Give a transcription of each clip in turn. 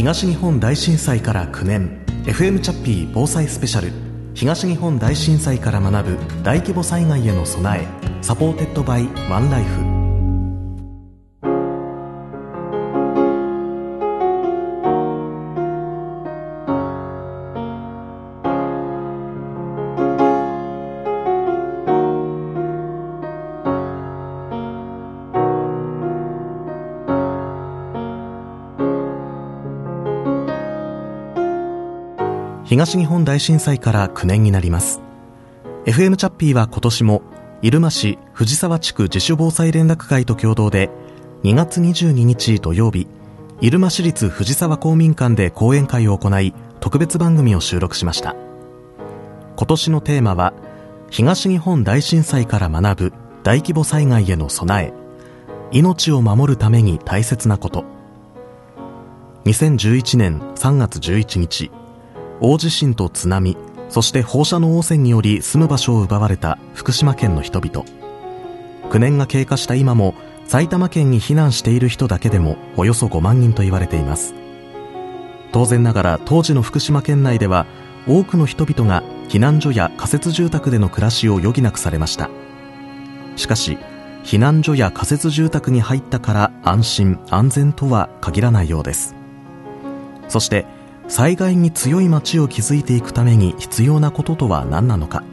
東日本大震災から9年。FM チャッピー防災スペシャル。東日本大震災から学ぶ大規模災害への備え。 Supported by ワンライフ。東日本大震災から9年になります。FM チャッピーは今年も入間市藤沢地区自主防災連絡会と共同で2月22日土曜日入間市立藤沢公民館で講演会を行い特別番組を収録しました。今年のテーマは東日本大震災から学ぶ大規模災害への備え命を守るために大切なこと。2011年3月11日大地震と津波そして放射能汚染により住む場所を奪われた福島県の人々。9年が経過した今も埼玉県に避難している人だけでもおよそ5万人と言われています。当然ながら当時の福島県内では多くの人々が避難所や仮設住宅での暮らしを余儀なくされました。しかし避難所や仮設住宅に入ったから安心安全とは限らないようです。そして災害に強い町を築いていくために必要なこととは何なのか。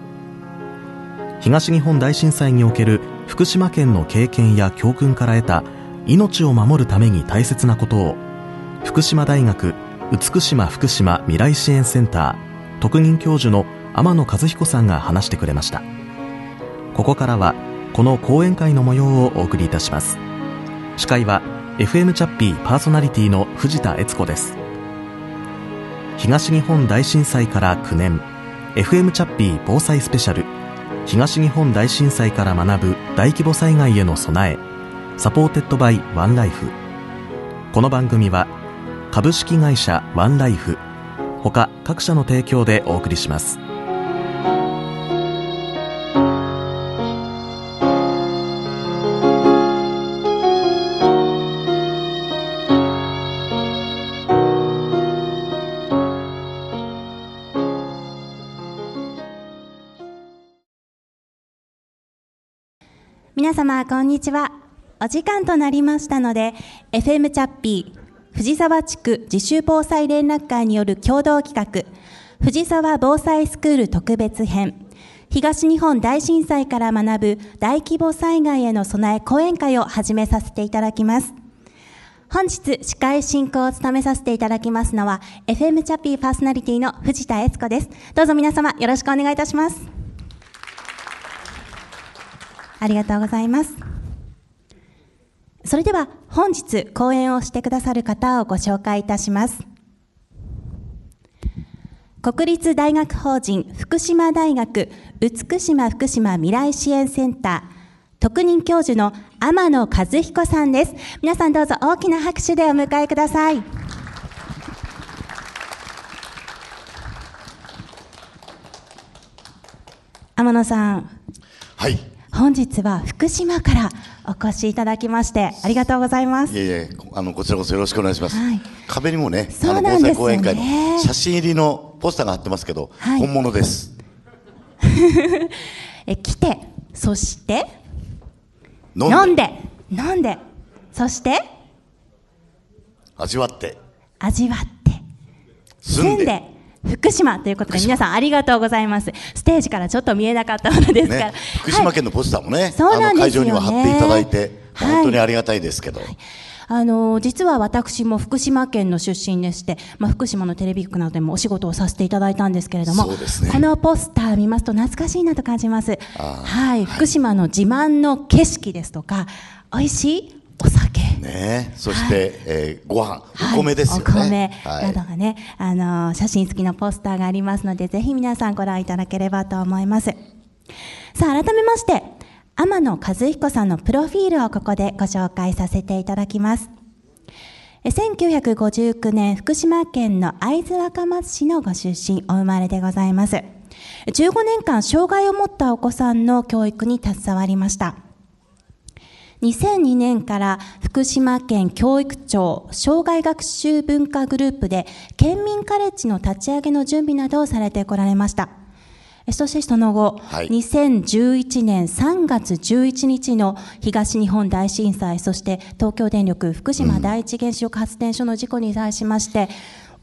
東日本大震災における福島県の経験や教訓から得た命を守るために大切なことを福島大学美島福島未来支援センター特任教授の天野和彦さんが話してくれました。ここからはこの講演会の模様をお送りいたします。司会は FM チャッピーパーソナリティの藤田悦子です。東日本大震災から9年。FM チャッピー防災スペシャル。東日本大震災から学ぶ大規模災害への備え。 Supported by ワンライフ。この番組は株式会社ワンライフ。ほか各社の提供でお送りします。皆様、こんにちは。お時間となりましたので、FM チャッピー、藤沢地区自主防災連絡会による共同企画、藤沢防災スクール特別編、東日本大震災から学ぶ大規模災害への備え講演会を始めさせていただきます。本日、司会進行を務めさせていただきますのは、FM チャッピーパーソナリティの藤田悦子です。どうぞ皆様、よろしくお願いいたします。ありがとうございます。それでは本日講演をしてくださる方をご紹介いたします。国立大学法人福島大学美島福島未来支援センター特任教授の天野和彦さんです。皆さんどうぞ大きな拍手でお迎えください。天野さん。はい。本日は福島からお越しいただきましてありがとうございます。いえいえ、あのこちらこそよろしくお願いします。はい、壁にもね、あの防災講演会の写真入りのポスターが貼ってますけど、はい、本物です。え来て、そして飲んで。飲んでそして味わって。味わって住んで福島ということで皆さんありがとうございます。ステージからちょっと見えなかったものですから、ね、福島県のポスターもね、はい、そうなんですよね。会場には貼っていただいて、本当にありがたいですけど、はいあの、実は私も福島県の出身でして、まあ、福島のテレビ局などでもお仕事をさせていただいたんですけれども、ね、このポスター見ますと懐かしいなと感じます。はい、福島の自慢の景色ですとか、美味しいお酒。ね、そして、はい、えー、ご飯、お米ですよね。お米などがね、あの写真付きのポスターがありますので、ぜひ皆さんご覧いただければと思います。さあ、改めまして、天野和彦さんのプロフィールをここでご紹介させていただきます。1959年、福島県の会津若松市のご出身、お生まれでございます。15年間、障害を持ったお子さんの教育に携わりました。2002年から福島県教育庁障害学習文化グループで県民カレッジの立ち上げの準備などをされてこられました。そしてその後、はい、2011年3月11日の東日本大震災、そして東京電力福島第一原子力発電所の事故に対しまして、うん、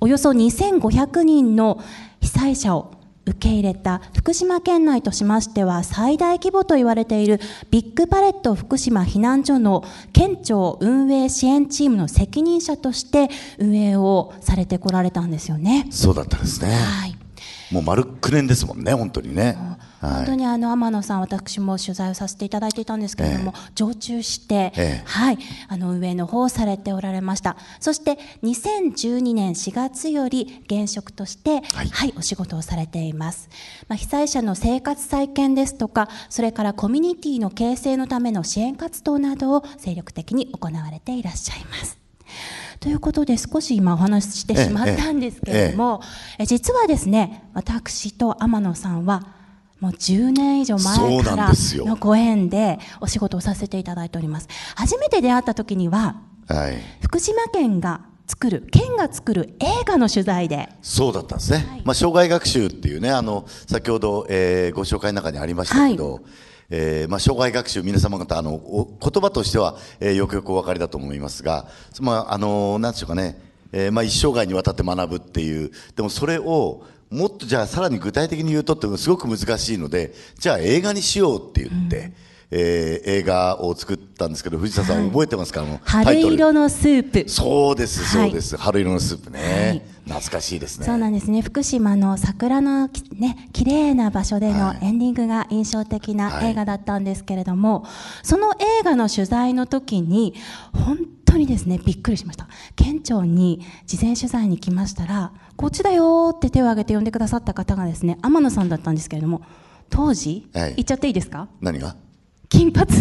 およそ2500人の被災者を受け入れた福島県内としましては最大規模と言われているビッグパレット福島避難所の県庁運営支援チームの責任者として運営をされてこられたんですよね。そうだったですね。はい。もう丸9年ですもんね、本当にね。本当にあの天野さん、私も取材をさせていただいていたんですけれども、ええ、常駐して、え、はい、あの運営の方をされておられました。そして2012年4月より現職として、はい、はい、お仕事をされています。まあ、被災者の生活再建ですとか、それからコミュニティの形成のための支援活動などを精力的に行われていらっしゃいます。ということで少し今お話ししてしまったんですけれども、えええ、実はですね私と天野さんはもう10年以上前からのご縁でお仕事をさせていただいております。初めて出会った時には、はい、福島県が作る県が作る映画の取材で。そうだったんですね、はい、まあ、障害学習っていうねあの先ほど、えー、ご紹介の中にありましたけど、はいえーまあ、障害学習、皆様方あの言葉としては、えー、よくよくお分かりだと思いますが、まあ、あのなんでしょうかね、えーまあ、一生涯にわたって学ぶっていうでもそれをもっとじゃあさらに具体的に言うとってすごく難しいのでじゃあ映画にしようって言って。うんえー、映画を作ったんですけど藤田さん覚えてますか、あの春色のスープ。そうですそうです、はい、春色のスープね、はい、懐かしいですね。そうなんですね。福島の桜のね綺麗な場所でのエンディングが印象的な映画だったんですけれども、はい、その映画の取材の時に本当にですねびっくりしました。県庁に事前取材に来ましたらこっちだよって手を挙げて呼んでくださった方がですね天野さんだったんですけれども当時、はい、言っちゃっていいですか？何が？金髪。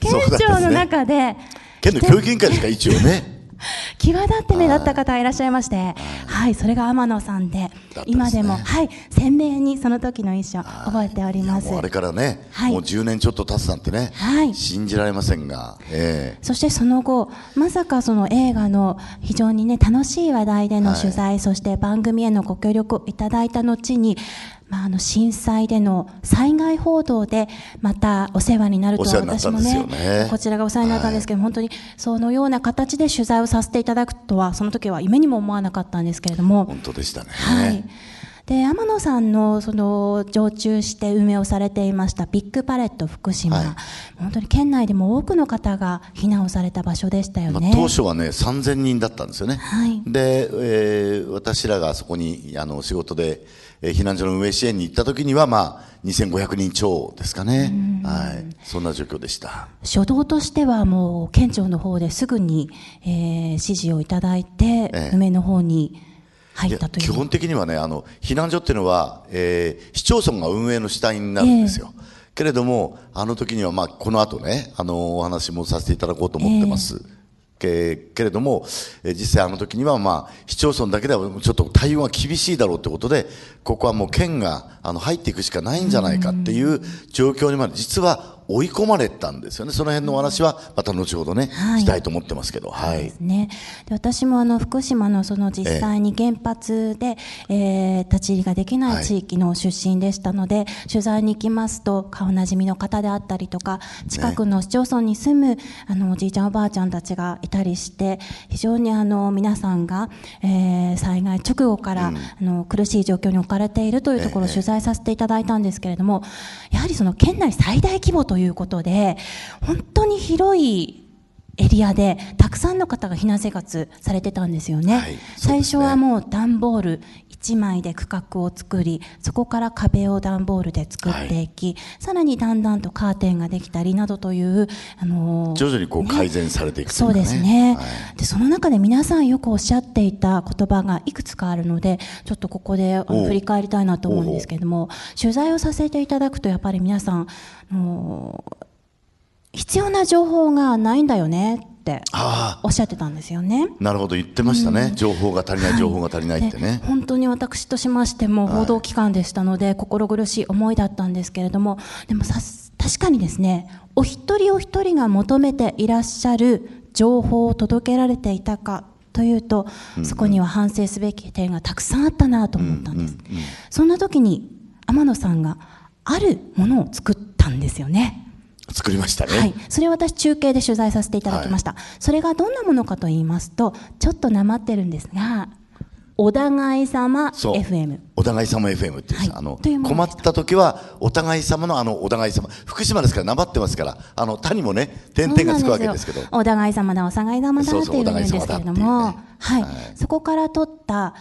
県庁の中で、県の教育委員会ですか一応ね。際立って目立った方がいらっしゃいまして、はい、それが天野さんで、今でも、はい、鮮明にその時の印象、覚えております。あれからね、はい、もう10年ちょっと経つなんてね、はい、信じられませんが、えー、そしてその後、まさかその映画の非常にね、楽しい話題での取材、はい、そして番組へのご協力をいただいた後に、まあ、あの震災での災害報道でまたお世話になると私もね、ね、こちらがお世話になったんですけど、はい、本当にそのような形で取材をさせていただくとはその時は夢にも思わなかったんですけれども。本当でしたね。はい。で天野さんのその常駐して運営をされていましたビッグパレット福島、はい、本当に県内でも多くの方が避難をされた場所でしたよね、まあ、当初はね3000人だったんですよね、はい、で、えー、私らがそこにあの仕事でえー、避難所の運営支援に行った時には、まあ、2500人超ですかね、はい、そんな状況でした。初動としてはもう県庁の方ですぐに、えー、指示をいただいて、えー、梅の方に入ったという。基本的にはねあの避難所っていうのは、えー、市町村が運営の主体になるんですよ、えー、けれどもあの時には、まあ、この後ねあのお話もさせていただこうと思ってます、えーけけれども、え実際あの時には、まあ、市町村だけではちょっと対応が厳しいだろうということで、ここはもう県があの入っていくしかないんじゃないかっていう状況にまで、実は追い込まれたんですよね。その辺のお話はまた後ほどね、はい、したいと思ってますけど。はい。ね。で私もあの福島のその実際に原発で、ええー、立ち入りができない地域の出身でしたので、はい、取材に行きますと顔なじみの方であったりとか、近くの市町村に住む、あのおじいちゃんおばあちゃんたちがいたりして、非常にあの皆さんが、えー、災害直後から、うん、あの苦しい状況に置かれているというところを取材させていただいたんですけれども、やはりその県内最大規模とということで、本当に広いエリアでたくさんの方が避難生活されてたんですよね。はい、ね最初はもう段ボール1枚で区画を作り、そこから壁を段ボールで作っていき、はい、さらにだんだんとカーテンができたりなどという、あのー、徐々にこう改善されていく、ね、そうですね、はい、で。その中で皆さんよくおっしゃっていた言葉がいくつかあるので、ちょっとここで振り返りたいなと思うんですけれども、取材をさせていただくとやっぱり皆さん、必要な情報がないんだよねっておっしゃってたんですよね。なるほど。言ってましたね、うん、情報が足りない、はい、情報が足りないってね。本当に私としましても報道機関でしたので、はい、心苦しい思いだったんですけれどもでもさ確かにですねお一人お一人が求めていらっしゃる情報を届けられていたかというと、そこには反省すべき点がたくさんあったなと思ったんです、そんな時に天野さんがあるものを作ったんですよね作りましたね、はい、それを私中継で取材させていただきました、はい、それがどんなものかと言いますとちょっとなまってるんですがお互い様 FM お互い様 FM っていう、はい、あの困った時はお互い様のあのお互い様福島ですからなまってますからあの他にもね点々がつくわけですけど。お互い様だお互い様だっていう意味ですけれども、ね、はい、はい、そこから取った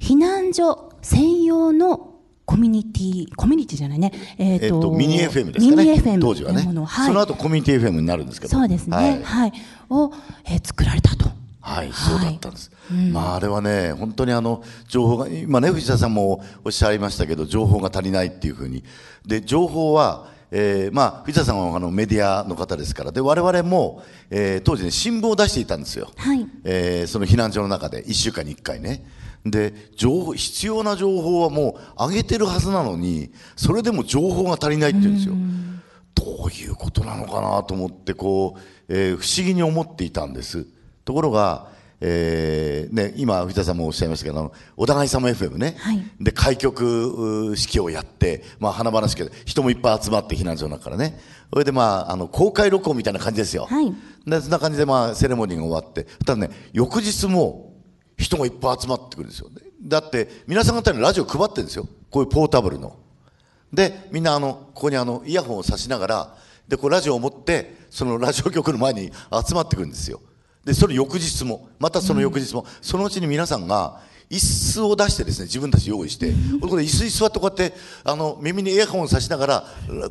避難所専用のコミュニティ、コミュニティじゃないね。えっ、ー、と、ミニ FM ですかね。ミニ FM 当時はね。はい、その後コミュニティ FM になるんですけど。そうですね。はい。はい、を、えー、作られたと。はい、そうだったんです。うん、まあ、あれはね、本当にあの、情報が、今ね、藤田さんもおっしゃいましたけど、情報が足りないっていうふうに。で、情報は、えー、まあ、藤田さんはあのメディアの方ですから、で、我々も、えー、当時ね、新聞を出していたんですよ。はい。えー、その避難所の中で、1週間に1回ね。で、情報、必要な情報はもう上げてるはずなのに、それでも情報が足りないって言うんですよ。どういうことなのかなと思って、こう、えー、不思議に思っていたんです。ところが、えーね、今、藤田さんもおっしゃいましたけど、お互い様 FM ね、はい、で開局式をやって、まあ、華々しく人もいっぱい集まって避難所の中からね、それで、まあ、あの公開録音みたいな感じですよ、はい、でそんな感じで、まあ、セレモニーが終わって、ただね、翌日も人がいっぱい集まってくるんですよ、ね、だって皆さん方にラジオ配ってるんですよ、こういうポータブルの。で、みんなあのここにあのイヤホンをさしながら、でこうラジオを持って、そのラジオ局の前に集まってくるんですよ。で、それ翌日も、またその翌日も、そのうちに皆さんが、椅子を出してですね自分たち用意して、これ椅子に座ってこうやってあの耳にイヤホンをさしながら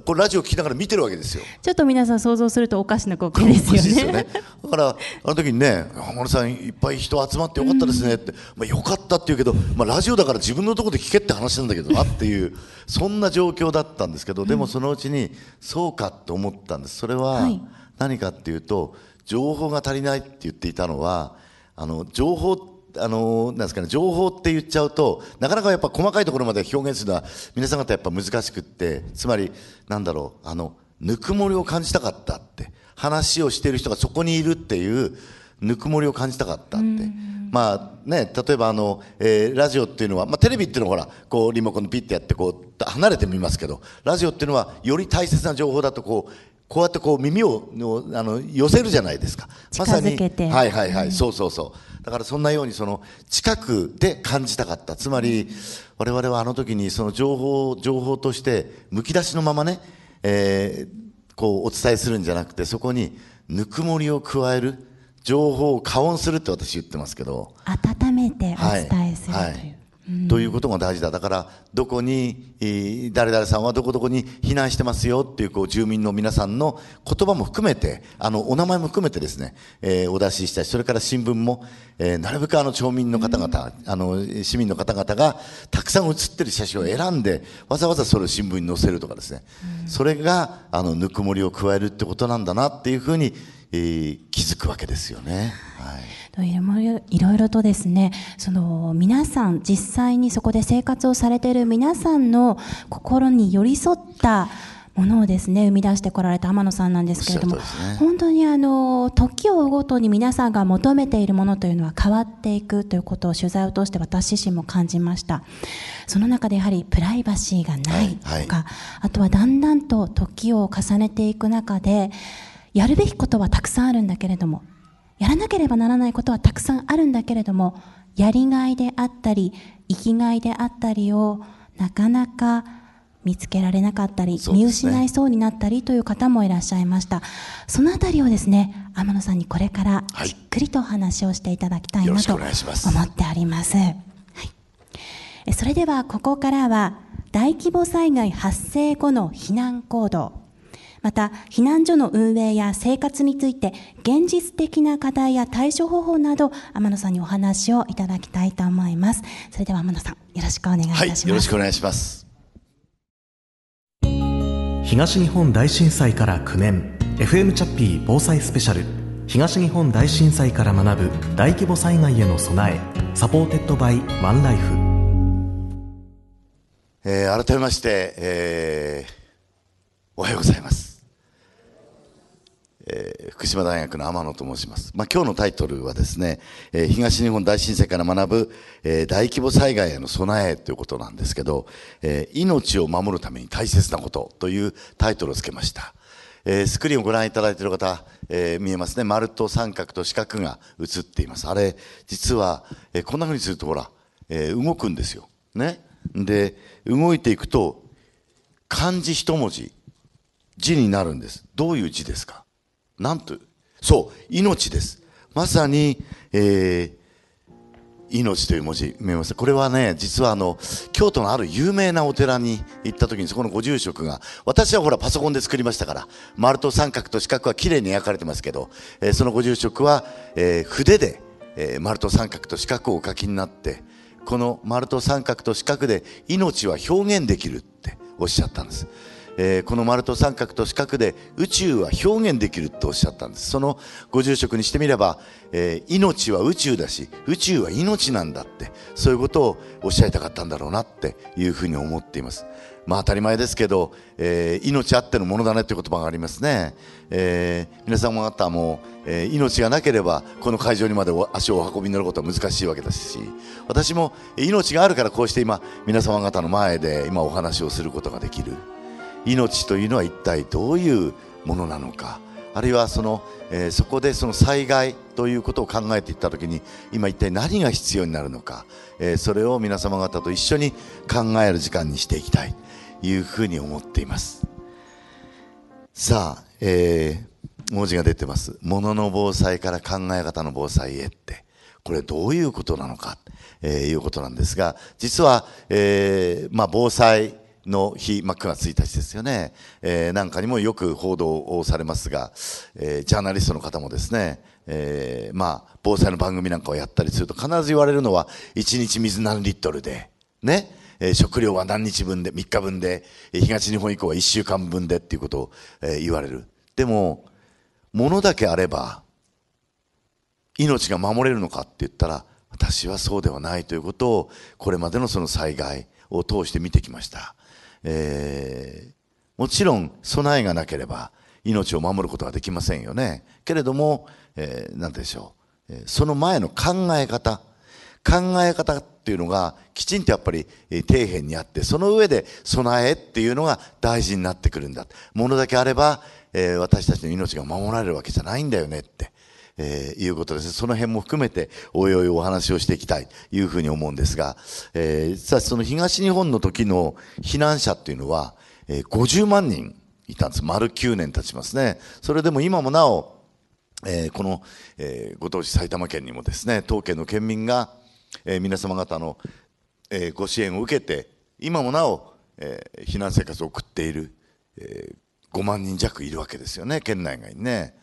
これラジオ聞きながら見てるわけですよ。ちょっと皆さん想像するとおかしな光景ですよね。よね。だからあの時にね浜野さんいっぱい人集まってよかったですねって、まあ、よかったって言うけど、まあ、ラジオだから自分のところで聞けって話なんだけどなっていうそんな状況だったんですけどでもそのうちにそうかと思ったんです。それは何かっていうと、はい情報が足りないって言っていたのはあの情報あのなんですかね、情報って言っちゃうとなかなかやっぱ細かいところまで表現するのは皆さん方やっぱ難しくってつまりなんだろうあのぬくもりを感じたかったって話をしている人がそこにいるっていうぬくもりを感じたかったって。まあね、例えばあの、えー、ラジオっていうのは、まあ、テレビっていうのはほらこうリモコンのピッてやってこう離れてみますけどラジオっていうのはより大切な情報だとこうこうやってこう耳をあの寄せるじゃないですか。まさに。はいはいはい、うん、そうそうそう。だからそんなようにその近くで感じたかった。つまり我々はあの時にその情報、情報としてむき出しのままね、えー、こうお伝えするんじゃなくてそこにぬくもりを加える。情報を加温するって私言ってますけど。温めてお伝えするという。はいはいということが大事だ。だから、どこに、誰々さんはどこどこに避難してますよっていう、こう、住民の皆さんの言葉も含めて、あの、お名前も含めてですね、えー、お出ししたし、それから新聞も、えー、なるべくあの、町民の方々、うん、あの、市民の方々が、たくさん写ってる写真を選んで、わざわざそれを新聞に載せるとかですね、うん、それが、あの、ぬくもりを加えるってことなんだなっていうふうに、えー、気づくわけですよね。はいいろいろとですね、その皆さん、実際にそこで生活をされている皆さんの心に寄り添ったものをですね、生み出してこられた天野さんなんですけれども、ね、本当にあの、時を追うごとに皆さんが求めているものというのは変わっていくということを取材を通して私自身も感じました。その中でやはりプライバシーがないとか、はいはい、あとはだんだんと時を重ねていく中で、やるべきことはたくさんあるんだけれども、やらなければならないことはたくさんあるんだけれども、やりがいであったり、生きがいであったりをなかなか見つけられなかったり、ね、見失いそうになったりという方もいらっしゃいました。そのあたりをですね、天野さんにこれからじっくりと話をしていただきたいなと思っております。はい、それではここからは大規模災害発生後の避難行動また避難所の運営や生活について現実的な課題や対処方法など天野さんにお話をいただきたいと思います。それでは天野さんよろしくお願いいたします、はい、よろしくお願いします。東日本大震災から9年。FM チャッピー防災スペシャル。東日本大震災から学ぶ大規模災害への備え。 Supported by ワンライフ。えー、改めまして、えーおはようございます。えー、福島大学の天野と申します。まあ、今日のタイトルはですね、えー、東日本大震災から学ぶ、えー、大規模災害への備えということなんですけど、え命を守るために大切なことというタイトルをつけました。えスクリーンをご覧いただいている方、え見えますね。丸と三角と四角が映っています。あれ、実は、えこんな風にするとほら、え動くんですよ。ね。で、動いていくと、漢字一文字、字になるんです。どういう字ですか？なんと、そう、命です。まさに、えー、命という文字見えます？これはね実はあの京都のある有名なお寺に行った時にそこのご住職が私はほらパソコンで作りましたから丸と三角と四角はきれいに描かれてますけど、えー、そのご住職は、えー、筆で、えー、丸と三角と四角をお書きになってこの丸と三角と四角で命は表現できるっておっしゃったんです。えー、この丸と三角と四角で宇宙は表現できるとおっしゃったんです。そのご住職にしてみれば、えー、命は宇宙だし宇宙は命なんだってそういうことをおっしゃりたかったんだろうなっていうふうに思っています。まあ当たり前ですけど、えー、命あってのものだねっていう言葉がありますね、えー、皆さん方も、えー、命がなければこの会場にまで足をお運びになることは難しいわけですし私も命があるからこうして今皆様方の前で今お話をすることができる。命というのは一体どういうものなのか。あるいはその、えー、そこでその災害ということを考えていった時に今一体何が必要になるのか、えー、それを皆様方と一緒に考える時間にしていきたいというふうに思っています。さあ、えー、文字が出てます「ものの防災から考え方の防災へ」って。これどういうことなのか、えー、いうことなんですが実は、えーまあ、防災の日、まあ、9月1日ですよね、えー、なんかにもよく報道をされますが、えー、ジャーナリストの方もですね、えー、まあ、防災の番組なんかをやったりすると必ず言われるのは、1日水何リットルで、ね、えー、食料は何日分で、3日分で、東日本以降は1週間分でっていうことを、えー、言われる。でも、物だけあれば、命が守れるのかって言ったら、私はそうではないということを、これまでのその災害を通して見てきました。えー、もちろん備えがなければ命を守ることはできませんよね。けれども、えー、でしょう、えその前の考え方、考え方っていうのがきちんとやっぱり底辺にあって、その上で備えっていうのが大事になってくるんだ。ものだけあれば、えー、私たちの命が守られるわけじゃないんだよねって。えー、いうことですその辺も含めて、おいおいお話をしていきたいというふうに思うんですが、えー、さあその東日本の時の避難者っていうのは、えー、50万人いたんです。丸9年経ちますね。それでも今もなお、えー、この、えー、ご当地埼玉県にもですね、当県の県民が、えー、皆様方の、えー、ご支援を受けて、今もなお、えー、避難生活を送っている、えー、5万人弱いるわけですよね、県内外にね。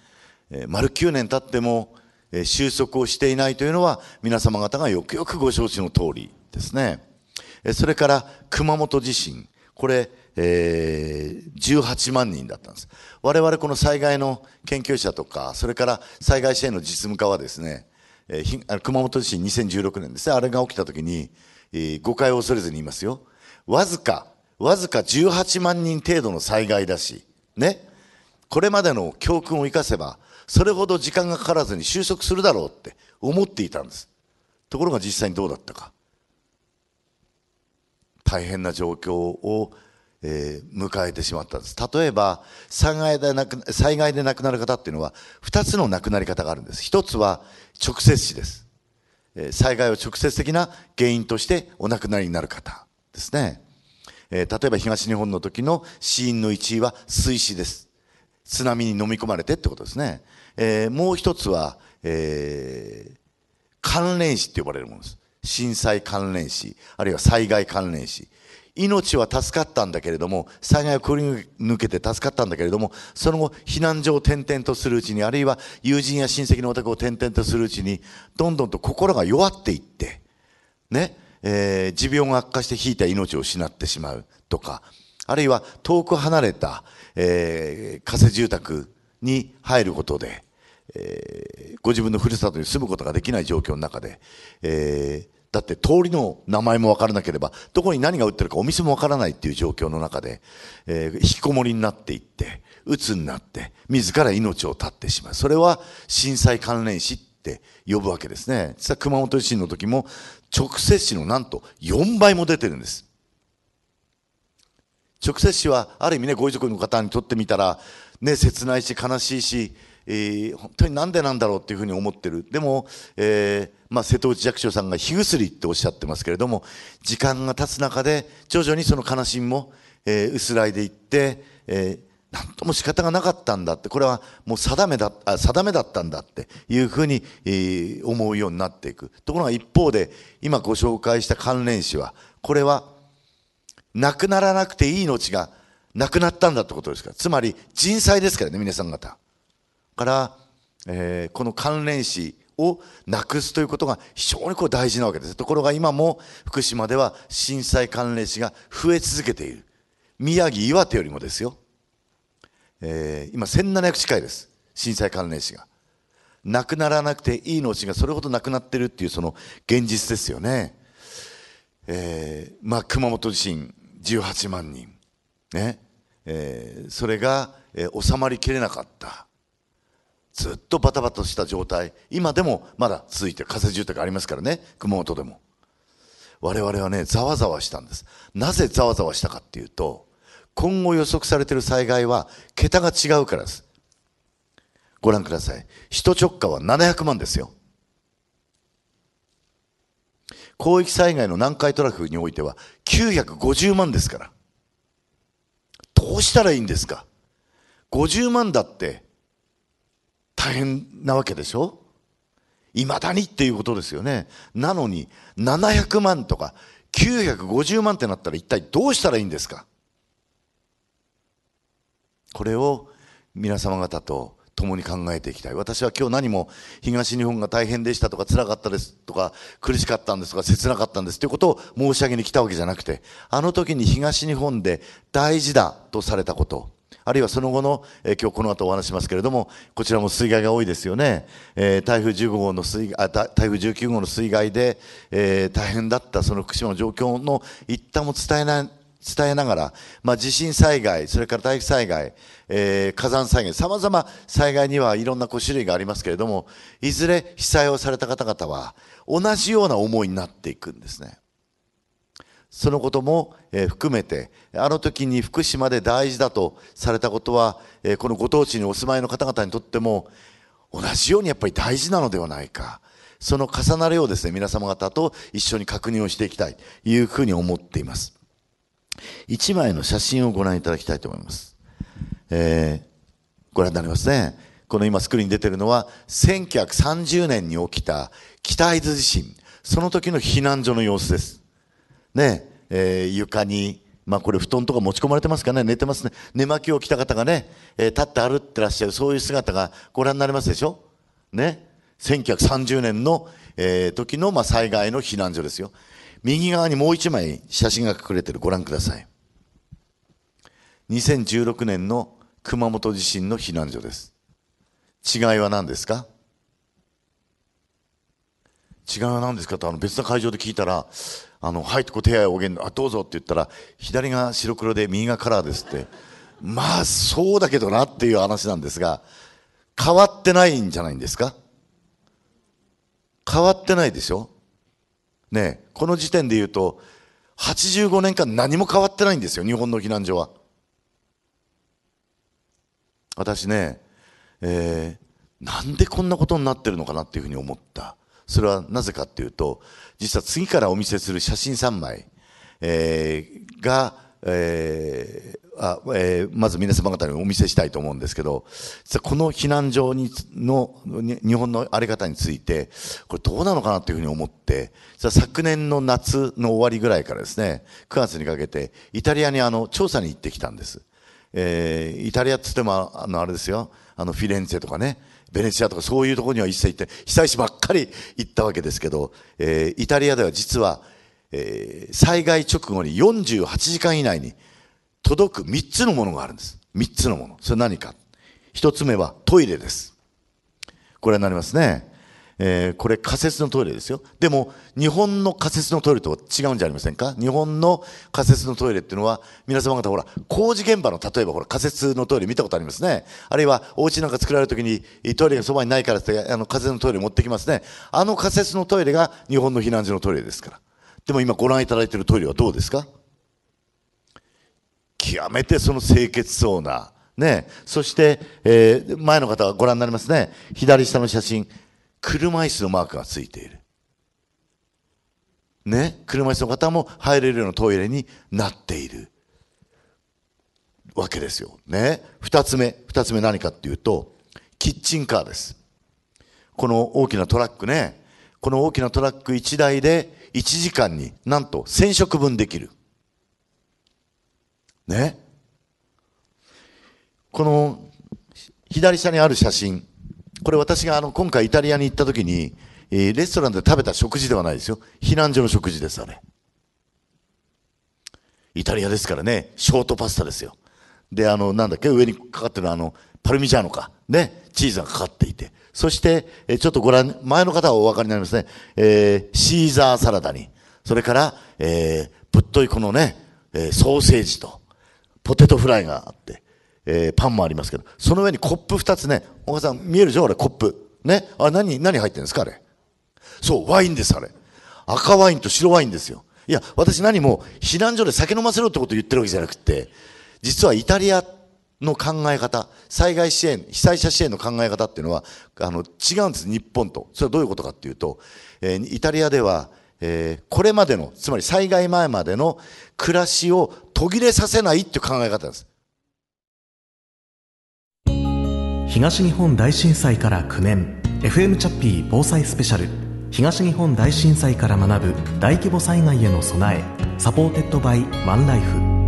え丸9年経ってもえ収束をしていないというのは皆様方がよくよくご承知の通りですね。えそれから熊本地震。これ、えー、18万人だったんです。我々この災害の研究者とか、それから災害支援の実務家はですね、えー、熊本地震2016年ですね、あれが起きた時に、えー、誤解を恐れずに言いますよ。わずか、わずか18万人程度の災害だし、ね。これまでの教訓を生かせば、それほど時間がかからずに収束するだろうって思っていたんです。ところが実際にどうだったか。大変な状況を、えー、迎えてしまったんです。例えば、災害で亡く災害で亡くなる方っていうのは、二つの亡くなり方があるんです。一つは直接死です。えー、災害を直接的な原因としてお亡くなりになる方ですね。えー、例えば東日本の時の死因の1位は水死です。津波に飲み込まれてってことですね。えー、もう一つは、えー、関連死って呼ばれるものです。震災関連死、あるいは災害関連死。命は助かったんだけれども、災害をくり抜けて助かったんだけれども、その後、避難所を転々とするうちに、あるいは友人や親戚のお宅を転々とするうちに、どんどんと心が弱っていって、ね、えー、持病が悪化して引いた命を失ってしまうとか、あるいは遠く離れた、えー、仮設住宅に入ることで、えー、ご自分のふるさとに住むことができない状況の中で、えー、だって通りの名前もわからなければ、どこに何が売ってるかお店もわからないっていう状況の中で、えー、引きこもりになっていって、鬱になって、自ら命を絶ってしまう。それは震災関連死って呼ぶわけですね。実は熊本地震の時も直接死のなんと4倍も出てるんです。直接死はある意味ね、ご遺族の方にとってみたら、ね、切ないし悲しいし、えー、本当になんでなんだろうっていうふうに思ってる。でも、えー、まあ、瀬戸内寂聴さんが火薬っておっしゃってますけれども、時間が経つ中で、徐々にその悲しみも、えー、薄らいでいって、えー、なんとも仕方がなかったんだって、これはもう定めだ、あ定めだったんだっていうふうに、えー、思うようになっていく。ところが一方で、今ご紹介した関連死は、これは、亡くならなくていい命が亡くなったんだってことですか？ら。つまり人災ですからね、皆さん方。から、えー、この関連死をなくすということが非常にこう大事なわけです。ところが今も福島では震災関連死が増え続けている。宮城、岩手よりもですよ。えー、今1700近いです。震災関連死が。亡くならなくていい命がそれほどなくなってるっていうその現実ですよね。えー、まあ熊本地震18万人。ね。えー、それが、えー、収まりきれなかった。ずっとバタバタした状態。今でもまだ続いてる。火災住宅ありますからね。熊本でも。我々はね、ざわざわしたんです。なぜざわざわしたかっていうと、今後予測されている災害は桁が違うからです。ご覧ください。首都直下は700万ですよ。広域災害の南海トラフにおいては950万ですから。どうしたらいいんですか ?50 万だって大変なわけでしょ？いまだにっていうことですよね。なのに700万とか950万ってなったら一体どうしたらいいんですか？これを皆様方と共に考えていきたい。私は今日何も東日本が大変でしたとか辛かったですとか苦しかったんですとか切なかったんですということを申し上げに来たわけじゃなくて、あの時に東日本で大事だとされたこと、あるいはその後の、えー、今日この後お話しますけれども、こちらも水害が多いですよね。えー、台風15号の水あ、台風19号の水害で、えー、大変だったその福島の状況の一端も伝えない、伝えながら、まあ、地震災害、それから大気災害、えー、火山災害、様々災害にはいろんなこう種類がありますけれども、いずれ被災をされた方々は同じような思いになっていくんですね。そのことも、えー、含めて、あの時に福島で大事だとされたことは、えー、このご当地にお住まいの方々にとっても、同じようにやっぱり大事なのではないか。その重なりをですね、皆様方と一緒に確認をしていきたいというふうに思っています。一枚の写真をご覧いただきたいと思います。えー、ご覧になりますね。この今スクリーンに出てるのは、1930年に起きた北会津地震。その時の避難所の様子です。ね、えー、床に、まあこれ布団とか持ち込まれてますかね寝てますね。寝巻きを着た方がね、えー、立って歩ってらっしゃる、そういう姿がご覧になりますでしょね。1930年の、えー、時の、まあ、災害の避難所ですよ。右側にもう一枚写真が隠れてるご覧ください。2016年の熊本地震の避難所です。違いは何ですか？違いは何ですかとあの別の会場で聞いたら、あの、はい、こう手合いをげんあ、どうぞって言ったら、左が白黒で右がカラーですって。まあ、そうだけどなっていう話なんですが、変わってないんじゃないんですか？変わってないでしょ？ねこの時点で言うと、85年間何も変わってないんですよ、日本の避難所は。私ね、えー、なんでこんなことになってるのかなっていうふうに思った。それはなぜかっていうと、実は次からお見せする写真3枚、えー、が、えーあえー、まず皆様方にお見せしたいと思うんですけど、この避難所にの日本のあり方について、これどうなのかなというふうに思って、昨年の夏の終わりぐらいからですね、9月にかけて、イタリアにあの調査に行ってきたんです。えー、イタリアっつっても、あの、あれですよ、あの、フィレンツェとかね、ベネチアとかそういうところには一切行って、被災地ばっかり行ったわけですけど、えー、イタリアでは実は、えー、災害直後に48時間以内に届く3つのものがあるんです。3つのもの。それ何か。1つ目はトイレです。これになりますね。えー、これ仮設のトイレですよ。でも、日本の仮設のトイレとは違うんじゃありませんか？日本の仮設のトイレっていうのは、皆様方ほら、工事現場の例えばほら、仮設のトイレ見たことありますね。あるいは、お家なんか作られるときに、トイレがそばにないからって、あの、仮設のトイレ持ってきますね。あの仮設のトイレが日本の避難所のトイレですから。でも今ご覧いただいているトイレはどうですか？極めてその清潔そうな、ね、そして、えー、前の方はご覧になりますね。左下の写真。車椅子のマークがついている。ね、車椅子の方も入れるようなトイレになっているわけですよ。ね。二つ目、二つ目何かっていうと、キッチンカーです。この大きなトラックね、この大きなトラック1台で1時間になんと1000食分できる。ね？この左下にある写真、これ私があの今回イタリアに行った時に、えー、レストランで食べた食事ではないですよ。避難所の食事です、あれ。イタリアですからね、ショートパスタですよ。で、あの、なんだっけ、上にかかってるあの、パルミジャーノか。ね、チーズがかかっていて。そして、えちょっとご覧、前の方はお分かりになりますね。えー、シーザーサラダに、それから、えー、ぶっといこのね、え、ソーセージと、ポテトフライがあって、え、パンもありますけど、その上にコップ二つね、お母さん見えるでしょ？あれ、コップ。ね？あ、何、何入ってるんですかあれ？そう、ワインです、あれ。赤ワインと白ワインですよ。いや、私何も避難所で酒飲ませろってこと言ってるわけじゃなくて、実はイタリアっての考え方、災害支援、被災者支援の考え方っていうのは、あの、違うんです、日本と。それはどういうことかっていうと、えー、イタリアでは、えー、これまでの、つまり災害前までの暮らしを途切れさせないっていう考え方です。東日本大震災から9年 FM チャッピー防災スペシャル東日本大震災から学ぶ大規模災害への備えサポーテッドバイワンライフ